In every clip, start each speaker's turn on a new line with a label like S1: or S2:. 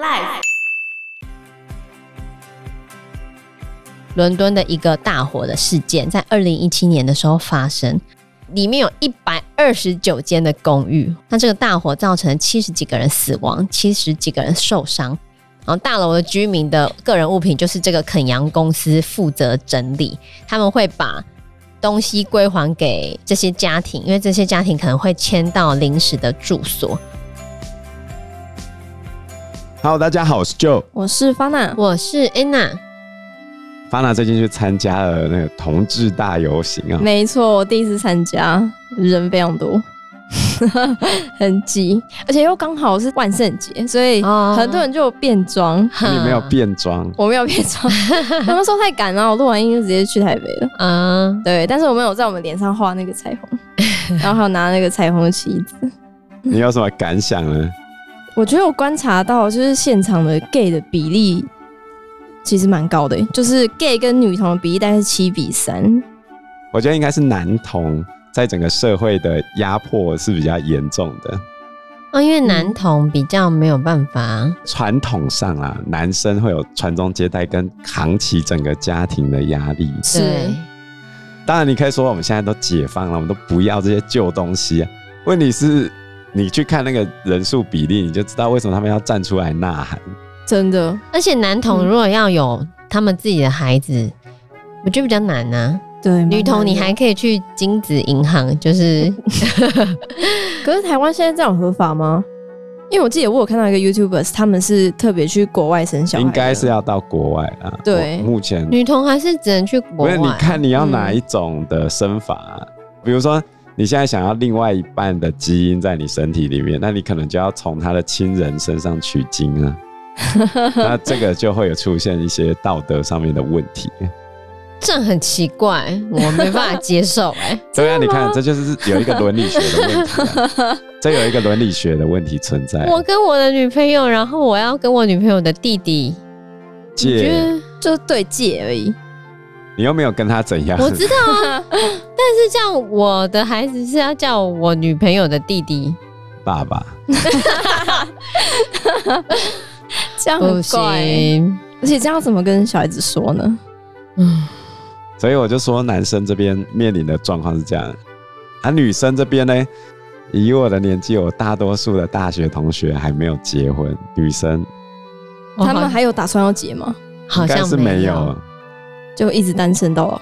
S1: Life。
S2: 伦敦的一个大火的事件，在二零一七年的时候发生，里面有一百二十九间的公寓。那这个大火造成七十几个人死亡，七十几个人受伤。然后大楼的居民的个人物品就是这个肯扬公司负责整理，他们会把东西归还给这些家庭，因为这些家庭可能会迁到临时的住所。
S3: Hello，大家好，我是 Joe，
S4: 我是 Fana，
S2: 我是 Anna。
S3: Fana 最近去参加了那个同志大游行啊，
S4: 没错，我第一次参加，人非常多，很挤，而且又刚好是万圣节，所以很多人就变装。
S3: 哦、你没有变装？
S4: 我没有变装，他们说太赶了，我录完音就直接去台北了。嗯，对，但是我们有在我们脸上画那个彩虹，然后还有拿那个彩虹的旗子。
S3: 你有什么感想呢？
S4: 我觉得我观察到，就是现场的 gay 的比例。其实蛮高的，就是 gay 跟女童的比例大概是七比三。
S3: 我觉得应该是男童在整个社会的压迫是比较严重的。
S2: 哦，因为男童比较没有办法。
S3: 传统上啊，男生会有传宗接代跟扛起整个家庭的压力。
S2: 是。
S3: 当然，你可以说我们现在都解放了，我们都不要这些旧东西啊。问题是，你去看那个人数比例，你就知道为什么他们要站出来呐喊。
S4: 真的，
S2: 而且男童如果要有他们自己的孩子，嗯、我觉得比较难呢、啊。
S4: 对，
S2: 女童你还可以去精子银行，就是。
S4: 可是台湾现在这样合法吗？因为我记得我有看到一个 YouTuber，他们是特别去国外生小孩，
S3: 应该是要到国外啊。
S4: 对，
S3: 目前
S2: 女童还是只能去国外。
S3: 不是，你看你要哪一种的生法、啊嗯？比如说你现在想要另外一半的基因在你身体里面，那你可能就要从他的亲人身上取经啊。那这个就会有出现一些道德上面的问题，
S2: 这很奇怪，我没办法接受哎、欸。
S3: 对啊，你看，这就是有一个伦理学的问题、啊，这有一个伦理学的问题存在。
S2: 我跟我的女朋友，然后我要跟我女朋友的弟弟
S4: 借，就对借而已。
S3: 你又没有跟他怎样？
S2: 我知道啊，但是这样我的孩子是要叫我女朋友的弟弟。
S3: 爸爸。
S4: 这样很怪、欸，而且这样怎么跟小孩子说呢？
S3: 嗯，所以我就说，男生这边面临的状况是这样，而、啊、女生这边呢，以我的年纪，我大多数的大学同学还没有结婚，女生，
S4: 他们还有打算要结吗？
S2: 好像
S3: 是没有，
S4: 就一直单身到老，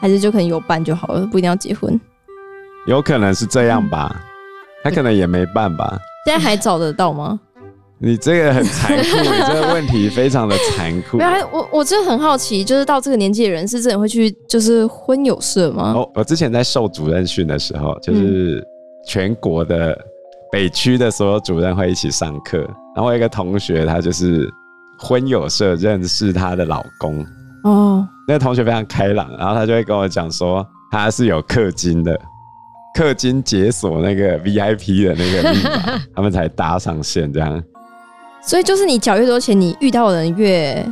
S4: 还是就可能有伴就好了，不一定要结婚。
S3: 有可能是这样吧，嗯、他可能也没办吧。
S4: 现在还找得到吗？
S3: 你这个很残酷，你这个问题非常的残酷。
S4: 没有，我我真的很好奇，就是到这个年纪的人是真的会去就是婚友社吗？
S3: 哦，我之前在受主任训的时候，就是全国的北区的所有主任会一起上课，然后我有一个同学，他就是婚友社认识她的老公。哦，那个同学非常开朗，然后他就会跟我讲说，他是有氪金的，氪金解锁那个 VIP 的那个密码，他们才搭上线这样。
S4: 所以就是你缴越多钱，你遇到的人越，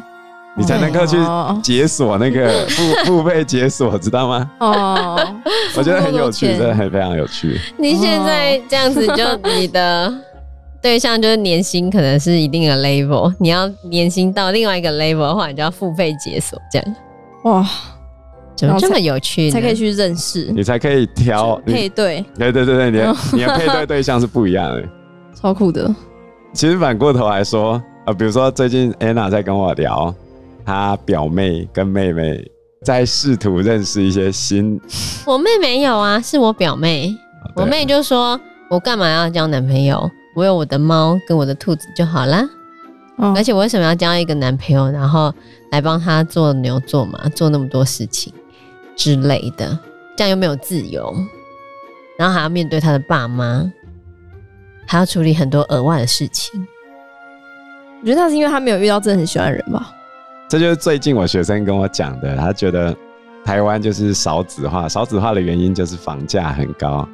S3: 你才能够去解锁那个付 付费解锁，知道吗？哦，我觉得很有趣，真的很非常有趣。
S2: 你现在这样子，就你的对象就是年薪可能是一定的 level，你要年薪到另外一个 level 的话，你就要付费解锁，这样哇，怎么这么有趣？
S4: 才可以去认识，
S3: 你才可以挑
S4: 配对，
S3: 对对对对，你的 你的配对对象是不一样的，
S4: 超酷的。
S3: 其实反过头来说，呃，比如说最近 Anna 在跟我聊，她表妹跟妹妹在试图认识一些新。
S2: 我妹没有啊，是我表妹。哦、我妹就说：“我干嘛要交男朋友？我有我的猫跟我的兔子就好啦。哦”而且我为什么要交一个男朋友，然后来帮他做牛做马，做那么多事情之类的，这样又没有自由，然后还要面对他的爸妈。还要处理很多额外的事情，
S4: 我觉得那是因为他没有遇到真的很喜欢的人吧。
S3: 这就是最近我学生跟我讲的，他觉得台湾就是少子化，少子化的原因就是房价很高。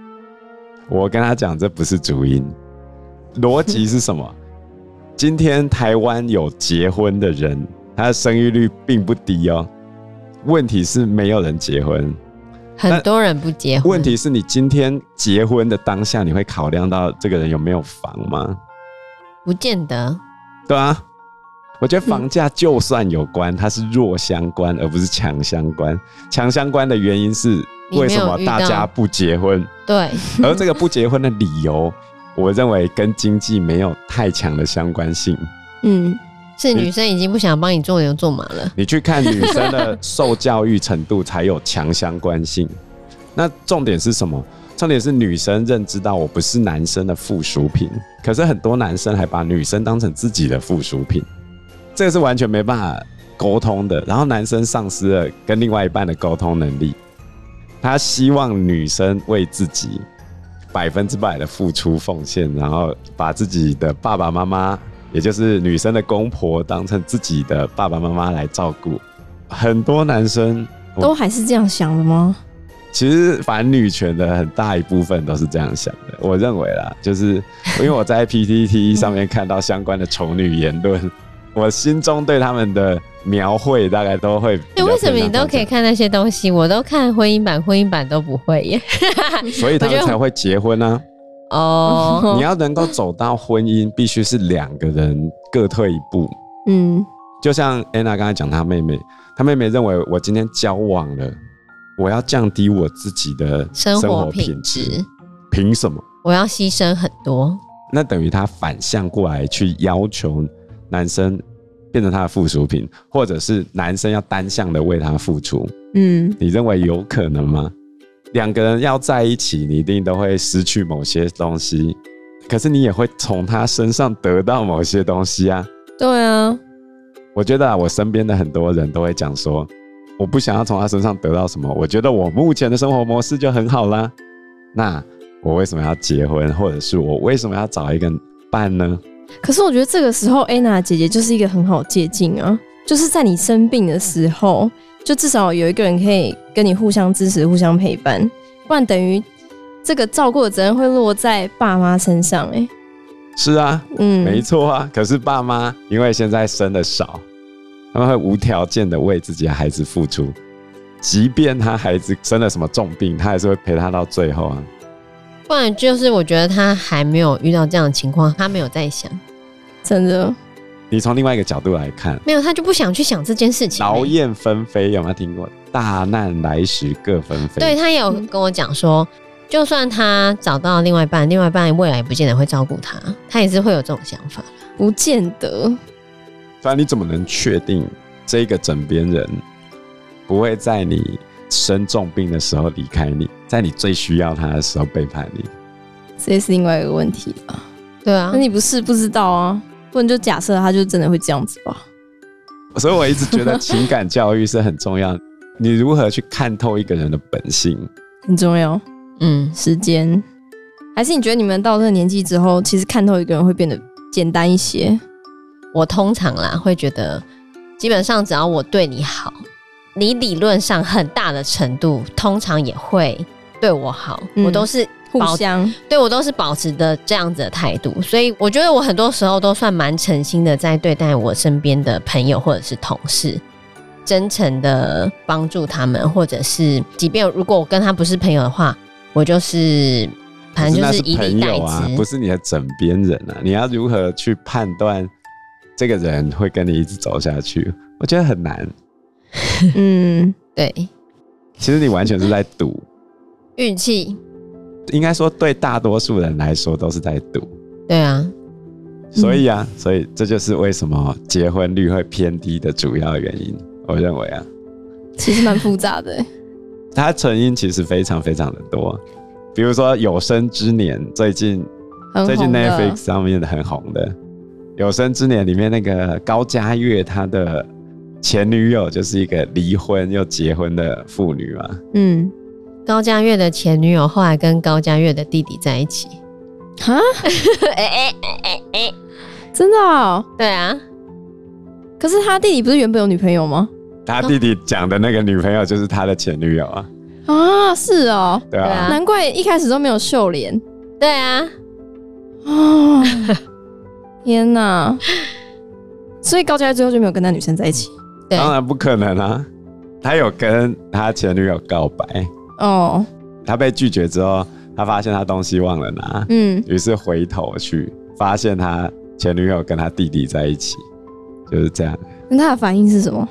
S3: 我跟他讲，这不是主因，逻辑是什么？今天台湾有结婚的人，他的生育率并不低哦。问题是没有人结婚。
S2: 很多人不结婚。
S3: 问题是你今天结婚的当下，你会考量到这个人有没有房吗？
S2: 不见得。
S3: 对啊，我觉得房价就算有关，它是弱相关，而不是强相关。强相关的原因是为什么大家不结婚？
S2: 对，
S3: 而这个不结婚的理由，我认为跟经济没有太强的相关性。
S4: 嗯，
S2: 是女生已经不想帮你做牛做马了。
S3: 你去看女生的受教育程度才有强相关性。那重点是什么？重点是女生认知到我不是男生的附属品，可是很多男生还把女生当成自己的附属品，这个是完全没办法沟通的。然后男生丧失了跟另外一半的沟通能力，他希望女生为自己百分之百的付出奉献，然后把自己的爸爸妈妈，也就是女生的公婆，当成自己的爸爸妈妈来照顾。很多男生
S4: 都还是这样想的吗？
S3: 其实反女权的很大一部分都是这样想的，我认为啦，就是因为我在 PTT 上面看到相关的丑女言论，我心中对他们的描绘大概都会。哎，
S2: 为什么你都可以看那些东西，我都看婚姻版，婚姻版都不会耶？
S3: 所以他们才会结婚呢、
S2: 啊。哦，
S3: 你要能够走到婚姻，必须是两个人各退一步。
S4: 嗯，
S3: 就像安娜刚才讲，她妹妹，她妹妹认为我今天交往了。我要降低我自己的生活品质，凭什么？
S2: 我要牺牲很多。
S3: 那等于她反向过来去要求男生变成他的附属品，或者是男生要单向的为他付出。
S4: 嗯，
S3: 你认为有可能吗？两个人要在一起，你一定都会失去某些东西，可是你也会从他身上得到某些东西啊。
S4: 对啊，
S3: 我觉得啊，我身边的很多人都会讲说。我不想要从他身上得到什么，我觉得我目前的生活模式就很好啦。那我为什么要结婚，或者是我为什么要找一个伴呢？
S4: 可是我觉得这个时候，安娜姐姐就是一个很好借镜啊，就是在你生病的时候，就至少有一个人可以跟你互相支持、互相陪伴，不然等于这个照顾的责任会落在爸妈身上。哎，
S3: 是啊，
S4: 嗯，
S3: 没错啊。可是爸妈因为现在生的少。他们会无条件的为自己的孩子付出，即便他孩子生了什么重病，他还是会陪他到最后啊。
S2: 不然就是我觉得他还没有遇到这样的情况，他没有在想，
S4: 真的。
S3: 你从另外一个角度来看，
S2: 没有，他就不想去想这件事情。
S3: 劳燕分飞有没有听过？大难来时各分飞。
S2: 对，他也有跟我讲说，就算他找到另外一半，另外一半未来也不见得会照顾他，他也是会有这种想法。
S4: 不见得。
S3: 不然你怎么能确定这个枕边人不会在你生重病的时候离开你，在你最需要他的时候背叛你？
S4: 这也是另外一个问题吧？
S2: 对啊，
S4: 那你不是不知道啊？不然就假设他就真的会这样子吧？
S3: 所以我一直觉得情感教育是很重要。你如何去看透一个人的本性
S4: 很重要。嗯，时间还是你觉得你们到这个年纪之后，其实看透一个人会变得简单一些？
S2: 我通常啦会觉得，基本上只要我对你好，你理论上很大的程度，通常也会对我好。嗯、我都是
S4: 互相
S2: 对我都是保持的这样子的态度，所以我觉得我很多时候都算蛮诚心的在对待我身边的朋友或者是同事，真诚的帮助他们，或者是即便如果我跟他不是朋友的话，我就是反正就是以礼待之，
S3: 啊，不是你的枕边人啊。你要如何去判断？这个人会跟你一直走下去，我觉得很难。
S2: 嗯，对。
S3: 其实你完全是在赌
S2: 运气，
S3: 应该说对大多数人来说都是在赌。
S2: 对啊，
S3: 所以啊，所以这就是为什么结婚率会偏低的主要原因。我认为啊，
S4: 其实蛮复杂的。
S3: 它成因其实非常非常的多，比如说《有生之年》最近最近 Netflix 上面的很红的。有生之年里面那个高嘉月，他的前女友就是一个离婚又结婚的妇女嘛。
S4: 嗯，
S2: 高嘉月的前女友后来跟高嘉月的弟弟在一起。
S4: 哈？哎哎哎哎，真的哦？
S2: 对啊。
S4: 可是他弟弟不是原本有女朋友吗？
S3: 他弟弟讲的那个女朋友就是他的前女友啊。
S4: 啊，是哦。
S3: 对啊。
S4: 难怪一开始都没有秀脸。
S2: 对啊。
S4: 哦。天呐！所以高嘉最后就没有跟那女生在一起。
S3: 当然不可能啊！他有跟他前女友告白
S4: 哦。
S3: 他被拒绝之后，他发现他东西忘了拿，
S4: 嗯，
S3: 于是回头去发现他前女友跟他弟弟在一起，就是这样。
S4: 那他的反应是什么？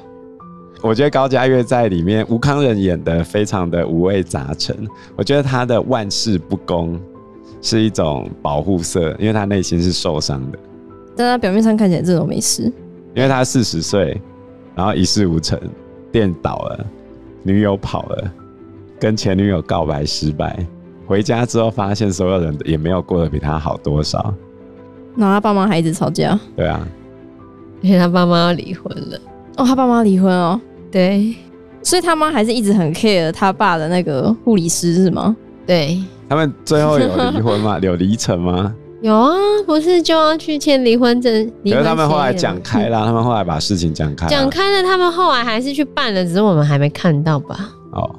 S3: 我觉得高嘉岳在里面，吴康仁演的非常的五味杂陈。我觉得他的万事不公是一种保护色，因为他内心是受伤的。
S4: 但他表面上看起来这种没事，
S3: 因为他四十岁，然后一事无成，店倒了，女友跑了，跟前女友告白失败，回家之后发现所有人也没有过得比他好多少。
S4: 然后他爸妈还一直吵架。
S3: 对啊，
S2: 而且他爸妈要离婚了。
S4: 哦，他爸妈离婚哦。
S2: 对，
S4: 所以他妈还是一直很 care 他爸的那个护理师是吗？
S2: 对，
S3: 他们最后有离婚吗？有离成吗？
S2: 有啊，不是就要去签离婚证？
S3: 可是他们后来讲开了，他们后来把事情讲开，
S2: 讲开了，他们后来还是去办了，只是我们还没看到吧？
S3: 哦，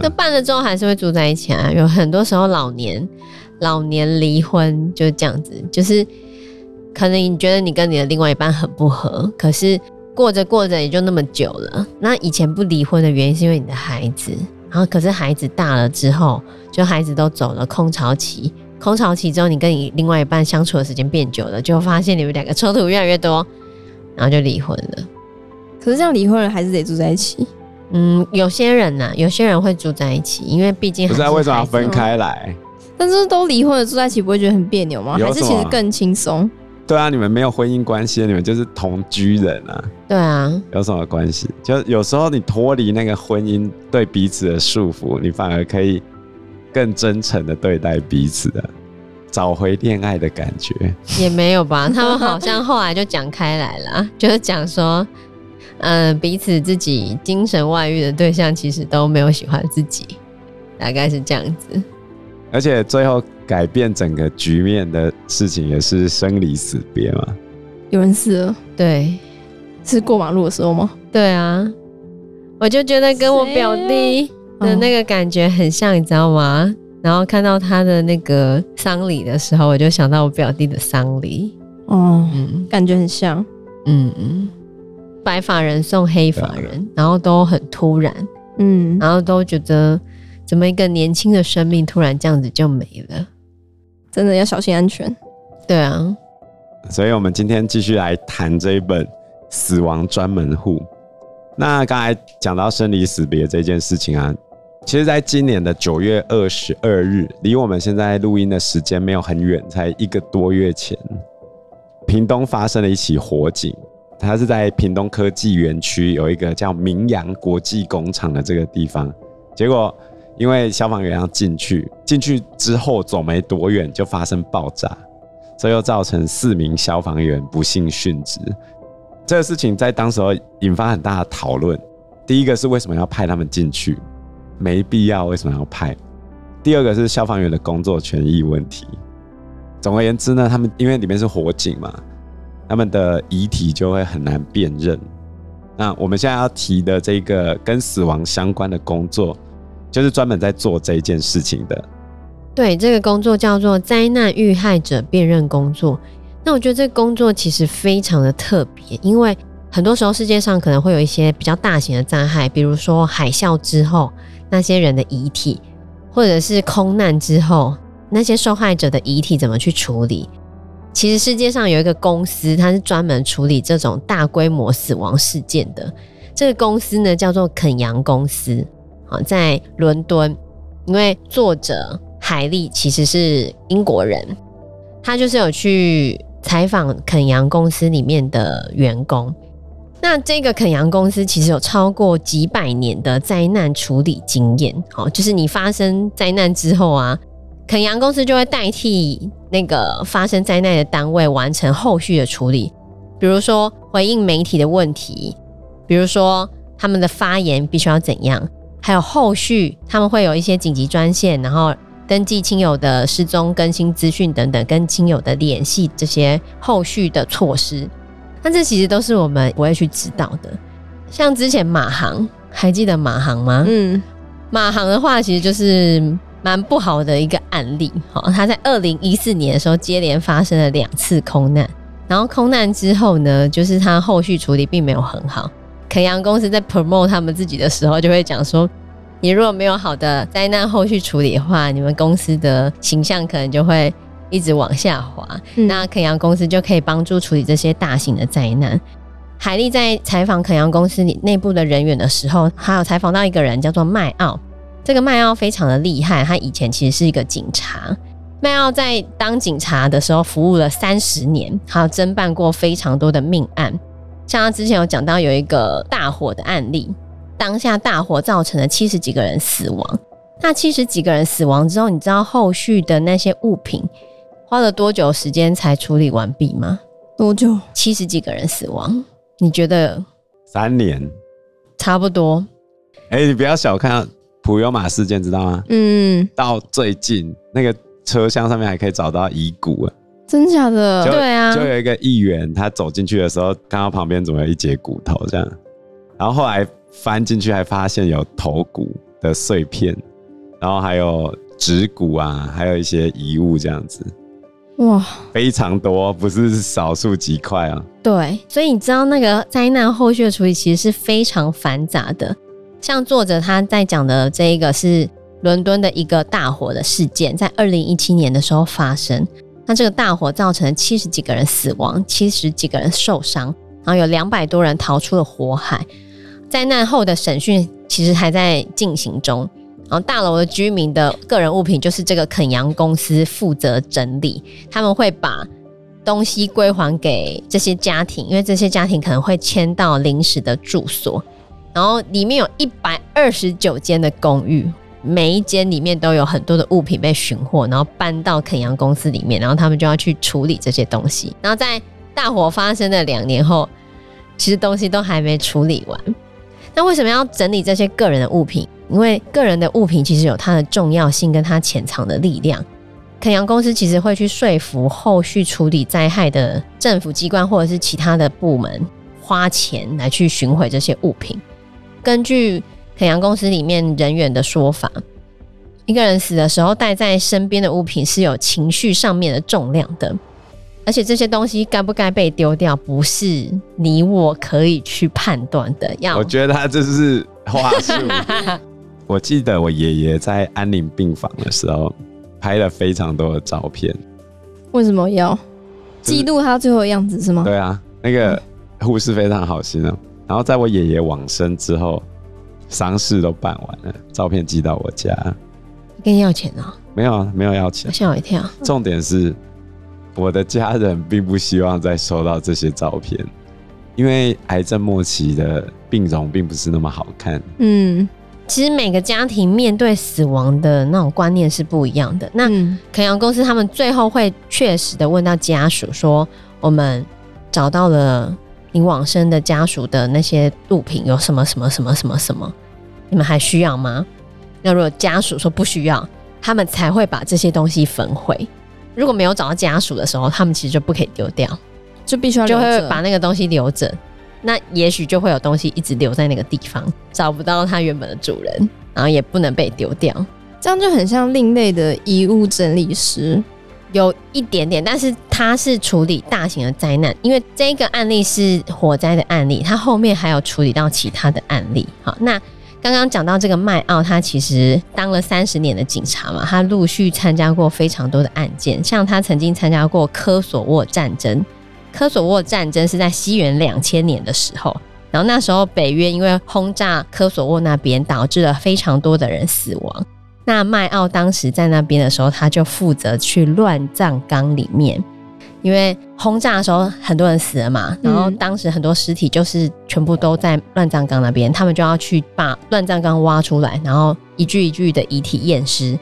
S2: 那办了之后还是会住在一起啊。有很多时候老年老年离婚就这样子，就是可能你觉得你跟你的另外一半很不合，可是。过着过着也就那么久了。那以前不离婚的原因是因为你的孩子，然后可是孩子大了之后，就孩子都走了空巢期。空巢期之后，你跟你另外一半相处的时间变久了，就发现你们两个冲突越来越多，然后就离婚了。
S4: 可是这样离婚了还是得住在一起？
S2: 嗯，有些人呢、啊，有些人会住在一起，因为毕竟
S3: 不知道为什么要分开来。
S4: 但是都离婚了，住在一起不会觉得很别扭吗？还是其实更轻松？
S3: 对啊，你们没有婚姻关系，你们就是同居人啊。
S2: 对啊，
S3: 有什么关系？就有时候你脱离那个婚姻对彼此的束缚，你反而可以更真诚的对待彼此的，找回恋爱的感觉。
S2: 也没有吧？他们好像后来就讲开来了，就是讲说，嗯、呃，彼此自己精神外遇的对象其实都没有喜欢自己，大概是这样子。
S3: 而且最后。改变整个局面的事情也是生离死别嘛？
S4: 有人死了，
S2: 对，
S4: 是过马路的时候吗？
S2: 对啊，我就觉得跟我表弟的那个感觉很像，你知道吗？然后看到他的那个丧礼的时候，我就想到我表弟的丧礼。
S4: 哦，嗯，感觉很像，
S2: 嗯嗯，白发人送黑发人，然后都很突然，嗯，然后都觉得怎么一个年轻的生命突然这样子就没了。
S4: 真的要小心安全，
S2: 对啊，
S3: 所以我们今天继续来谈这一本《死亡专门户》。那刚才讲到生离死别这件事情啊，其实在今年的九月二十二日，离我们现在录音的时间没有很远，才一个多月前，屏东发生了一起火警。它是在屏东科技园区有一个叫明阳国际工厂的这个地方，结果。因为消防员要进去，进去之后走没多远就发生爆炸，这又造成四名消防员不幸殉职。这个事情在当时候引发很大的讨论。第一个是为什么要派他们进去？没必要，为什么要派？第二个是消防员的工作权益问题。总而言之呢，他们因为里面是火警嘛，他们的遗体就会很难辨认。那我们现在要提的这个跟死亡相关的工作。就是专门在做这件事情的，
S2: 对，这个工作叫做灾难遇害者辨认工作。那我觉得这个工作其实非常的特别，因为很多时候世界上可能会有一些比较大型的灾害，比如说海啸之后那些人的遗体，或者是空难之后那些受害者的遗体怎么去处理。其实世界上有一个公司，它是专门处理这种大规模死亡事件的。这个公司呢，叫做肯扬公司。好，在伦敦，因为作者海莉其实是英国人，他就是有去采访肯扬公司里面的员工。那这个肯扬公司其实有超过几百年的灾难处理经验。好，就是你发生灾难之后啊，肯扬公司就会代替那个发生灾难的单位完成后续的处理，比如说回应媒体的问题，比如说他们的发言必须要怎样。还有后续，他们会有一些紧急专线，然后登记亲友的失踪、更新资讯等等，跟亲友的联系这些后续的措施。那这其实都是我们不会去知道的。像之前马航，还记得马航吗？嗯，马航的话，其实就是蛮不好的一个案例。哈，他在二零一四年的时候接连发生了两次空难，然后空难之后呢，就是他后续处理并没有很好。肯扬公司在 promote 他们自己的时候，就会讲说：你如果没有好的灾难后续处理的话，你们公司的形象可能就会一直往下滑。
S4: 嗯、
S2: 那肯阳公司就可以帮助处理这些大型的灾难。海莉在采访肯阳公司里内部的人员的时候，还有采访到一个人叫做麦奥。这个麦奥非常的厉害，他以前其实是一个警察。麦奥在当警察的时候服务了三十年，还有侦办过非常多的命案。像他之前有讲到有一个大火的案例，当下大火造成了七十几个人死亡。那七十几个人死亡之后，你知道后续的那些物品花了多久时间才处理完毕吗？
S4: 多久？
S2: 七十几个人死亡，你觉得？
S3: 三年，
S2: 差不多。
S3: 哎、欸，你不要小看普悠玛事件，知道吗？
S4: 嗯，
S3: 到最近那个车厢上面还可以找到遗骨啊。
S4: 真假的？
S3: 就
S2: 对啊，
S3: 就有一个议员，他走进去的时候，看到旁边怎么有一截骨头这样，然后后来翻进去还发现有头骨的碎片，然后还有指骨啊，还有一些遗物这样子，
S4: 哇，
S3: 非常多，不是少数几块啊。
S2: 对，所以你知道那个灾难后续的处理其实是非常繁杂的。像作者他在讲的这一个是伦敦的一个大火的事件，在二零一七年的时候发生。那这个大火造成七十几个人死亡，七十几个人受伤，然后有两百多人逃出了火海。灾难后的审讯其实还在进行中。然后大楼的居民的个人物品就是这个肯扬公司负责整理，他们会把东西归还给这些家庭，因为这些家庭可能会迁到临时的住所。然后里面有一百二十九间的公寓。每一间里面都有很多的物品被寻获，然后搬到肯扬公司里面，然后他们就要去处理这些东西。然后在大火发生的两年后，其实东西都还没处理完。那为什么要整理这些个人的物品？因为个人的物品其实有它的重要性跟它潜藏的力量。肯扬公司其实会去说服后续处理灾害的政府机关或者是其他的部门花钱来去寻回这些物品。根据肯扬公司里面人员的说法，一个人死的时候带在身边的物品是有情绪上面的重量的，而且这些东西该不该被丢掉，不是你我可以去判断的。要
S3: 我觉得他这是话术。我记得我爷爷在安宁病房的时候拍了非常多的照片。
S4: 为什么要记录他最后的样子是吗？
S3: 对啊，那个护士非常好心哦。然后在我爷爷往生之后。丧事都办完了，照片寄到我家。
S2: 跟你要钱啊？
S3: 没有啊，没有要钱。
S2: 吓我一跳。
S3: 重点是，我的家人并不希望再收到这些照片，因为癌症末期的病容并不是那么好看。
S4: 嗯，
S2: 其实每个家庭面对死亡的那种观念是不一样的。那肯阳公司他们最后会确实的问到家属说：“我们找到了。”你往生的家属的那些物品有什么什么什么什么什么？你们还需要吗？那如果家属说不需要，他们才会把这些东西焚毁。如果没有找到家属的时候，他们其实就不可以丢掉，
S4: 就必须要
S2: 就会把那个东西留着。那也许就会有东西一直留在那个地方，找不到它原本的主人，然后也不能被丢掉。
S4: 这样就很像另类的遗物整理师。
S2: 有一点点，但是他是处理大型的灾难，因为这个案例是火灾的案例，他后面还有处理到其他的案例。好，那刚刚讲到这个麦奥，他其实当了三十年的警察嘛，他陆续参加过非常多的案件，像他曾经参加过科索沃战争。科索沃战争是在西元两千年的时候，然后那时候北约因为轰炸科索沃那边，导致了非常多的人死亡。那麦奥当时在那边的时候，他就负责去乱葬岗里面，因为轰炸的时候很多人死了嘛，然后当时很多尸体就是全部都在乱葬岗那边，他们就要去把乱葬岗挖出来，然后一具一具的遗体验尸，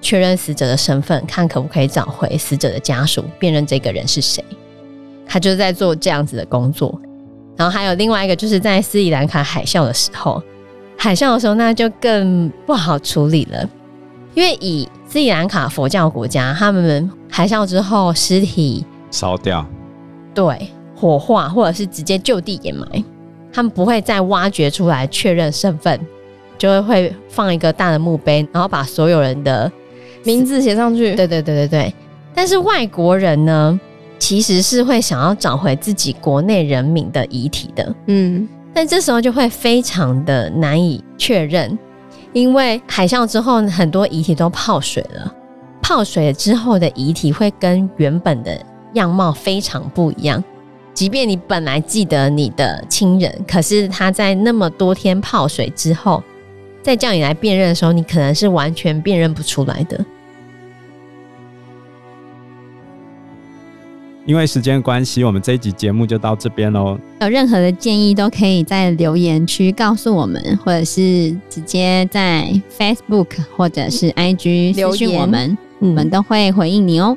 S2: 确认死者的身份，看可不可以找回死者的家属，辨认这个人是谁。他就是在做这样子的工作。然后还有另外一个，就是在斯里兰卡海啸的时候。海啸的时候，那就更不好处理了，因为以斯里兰卡佛教国家，他们海啸之后尸体
S3: 烧掉，
S2: 对，火化或者是直接就地掩埋，他们不会再挖掘出来确认身份，就会会放一个大的墓碑，然后把所有人的
S4: 名字写上去。
S2: 对对对对对。但是外国人呢，其实是会想要找回自己国内人民的遗体的，嗯。但这时候就会非常的难以确认，因为海啸之后很多遗体都泡水了，泡水之后的遗体会跟原本的样貌非常不一样。即便你本来记得你的亲人，可是他在那么多天泡水之后，再叫你来辨认的时候，你可能是完全辨认不出来的。
S1: 因为时间关系，我们这一集节目就到这边喽。
S5: 有任何的建议都可以在留言区告诉我们，或者是直接在 Facebook 或者是 IG 留言我们，我们都会回应你哦。